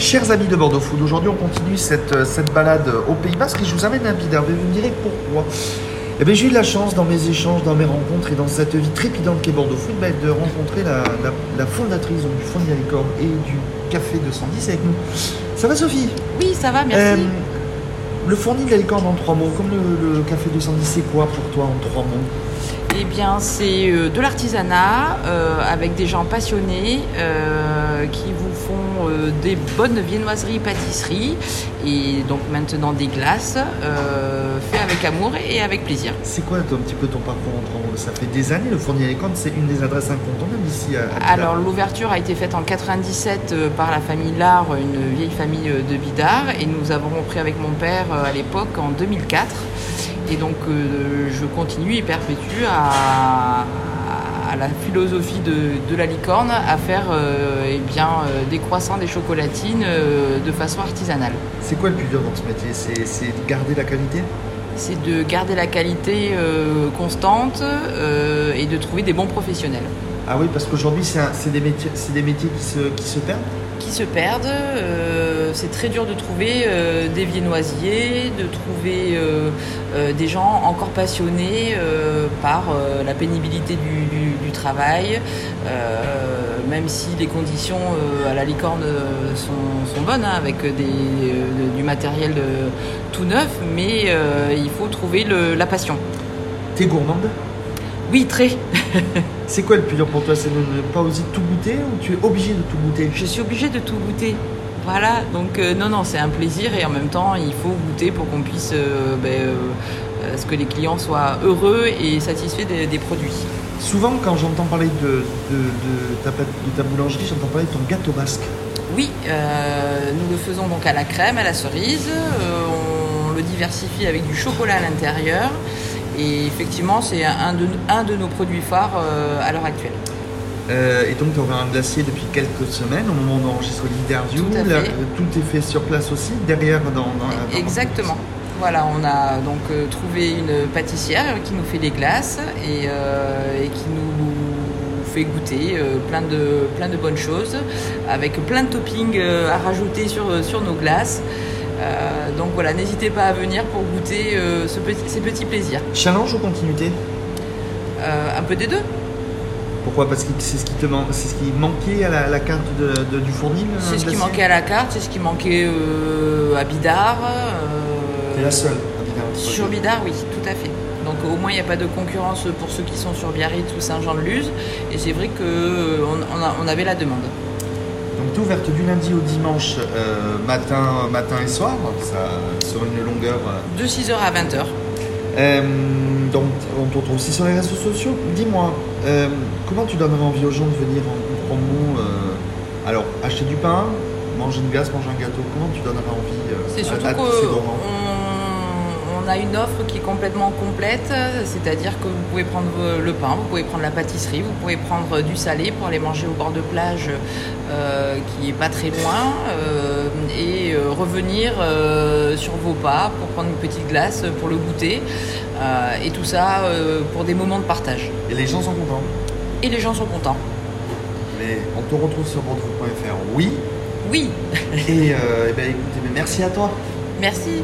Chers amis de Bordeaux Food, aujourd'hui on continue cette, euh, cette balade au Pays Basque et je vous amène à Bidar. Vous me direz pourquoi eh bien, j'ai eu la chance dans mes échanges, dans mes rencontres et dans cette vie trépidante qu'est Bordeaux Food ben, de rencontrer la, la- la fondatrice donc, du Fonds de la Licorne et du Café 210 avec nous. Ça va Sophie? Oui, ça va, merci. Euh, Le fournil de la licorne en trois mots, comme le, le Café 210, c'est quoi pour toi en trois mots? Eh bien, c'est euh, de l'artisanat euh, avec des gens passionnés euh, qui vous font euh, des bonnes viennoiseries, pâtisseries et donc maintenant des glaces euh, fait avec amour et avec plaisir. C'est quoi un petit peu ton parcours en Ça fait des années, le fournil de la licorne, c'est une des adresses incontournables ici à, à. Alors, l'ouverture a été faite en 97 euh, par la famille Lard, une vieille famille euh, de Bidart, et nous avons repris avec mon père euh, à l'époque en 2004. Et donc, euh, je continue et perpétue à, à la philosophie de, de la licorne à faire euh, eh bien, euh, des croissants, des chocolatines euh, de façon artisanale. C'est quoi le plus dur dans ce métier? C'est c'est de garder la qualité? C'est de garder la qualité constante et de trouver des bons professionnels. Ah oui, parce qu'aujourd'hui, c'est des métiers, c'est des métiers qui, se, qui se perdent? Qui se perdent. Euh, c'est très dur de trouver euh, des viennoisiers, de trouver euh, des gens encore passionnés par la pénibilité du, du- du travail, même si les conditions à la licorne sont, sont bonnes, hein, avec des, du matériel tout neuf, mais il faut trouver le- la passion. T'es gourmande? Oui, très. C'est quoi le plus dur pour toi? C'est de ne pas oser tout goûter ou tu es obligé de tout goûter? Je suis obligée de tout goûter. Voilà, donc euh, non, non, c'est un plaisir et en même temps, il faut goûter pour qu'on puisse, euh, ben, euh, ce que les clients soient heureux et satisfaits des, des produits. Souvent, quand j'entends parler de, de, de ta, pâte- de ta boulangerie, j'entends parler de ton gâteau basque. Oui, nous le faisons donc à la crème, à la cerise. on le diversifie avec du chocolat à l'intérieur. Et effectivement, c'est un de, un de nos produits phares à l'heure actuelle. Euh, et donc, tu auras un glacier depuis quelques semaines, au moment où on enregistre l'interview. Tout est fait sur place aussi, derrière dans, dans Exactement. Voilà, on a donc euh, trouvé une pâtissière qui nous fait des glaces et, euh, et qui nous fait goûter plein, de, plein de bonnes choses avec plein de toppings à rajouter sur, sur nos glaces. Donc voilà, n'hésitez pas à venir pour goûter ce petit- ces petits plaisirs. Challenge ou continuité? Un peu des deux. Pourquoi? Parce que c'est ce qui te man- c'est ce qui manquait à la, la carte de- de- du fournil un C'est ce qui manquait à la carte, c'est ce qui manquait euh, à Bidart. euh, T'es la seule à entre Sur. Bidart, oui, tout à fait. Donc au moins il n'y a pas de concurrence pour ceux qui sont sur Biarritz ou Saint-Jean-de-Luz. Et c'est vrai qu'on on a- on avait la demande. Donc, tu es ouverte du lundi au dimanche, euh, matin, matin et soir, ça, sur une longueur. euh, De 6h à 20h. Euh, donc, on te retrouve aussi sur les réseaux sociaux. Dis-moi, euh, comment tu donnerais envie aux gens de venir en promo euh, Alors, acheter du pain, manger une glace, manger un gâteau, comment tu donnerais envie C'est à- surtout à tous ces gourmands qu'on on a une offre qui est complètement complète, c'est-à-dire que vous pouvez prendre le pain, vous pouvez prendre la pâtisserie, vous pouvez prendre du salé pour aller manger au bord de plage euh, qui est pas très loin euh, et euh, revenir euh, sur vos pas pour prendre une petite glace pour le goûter et tout ça pour des moments de partage. Et les gens sont contents? Et les gens sont contents. Mais on te retrouve sur bordeaux.fr, oui? Oui, Et, eh ben, écoutez, mais merci à toi. merci.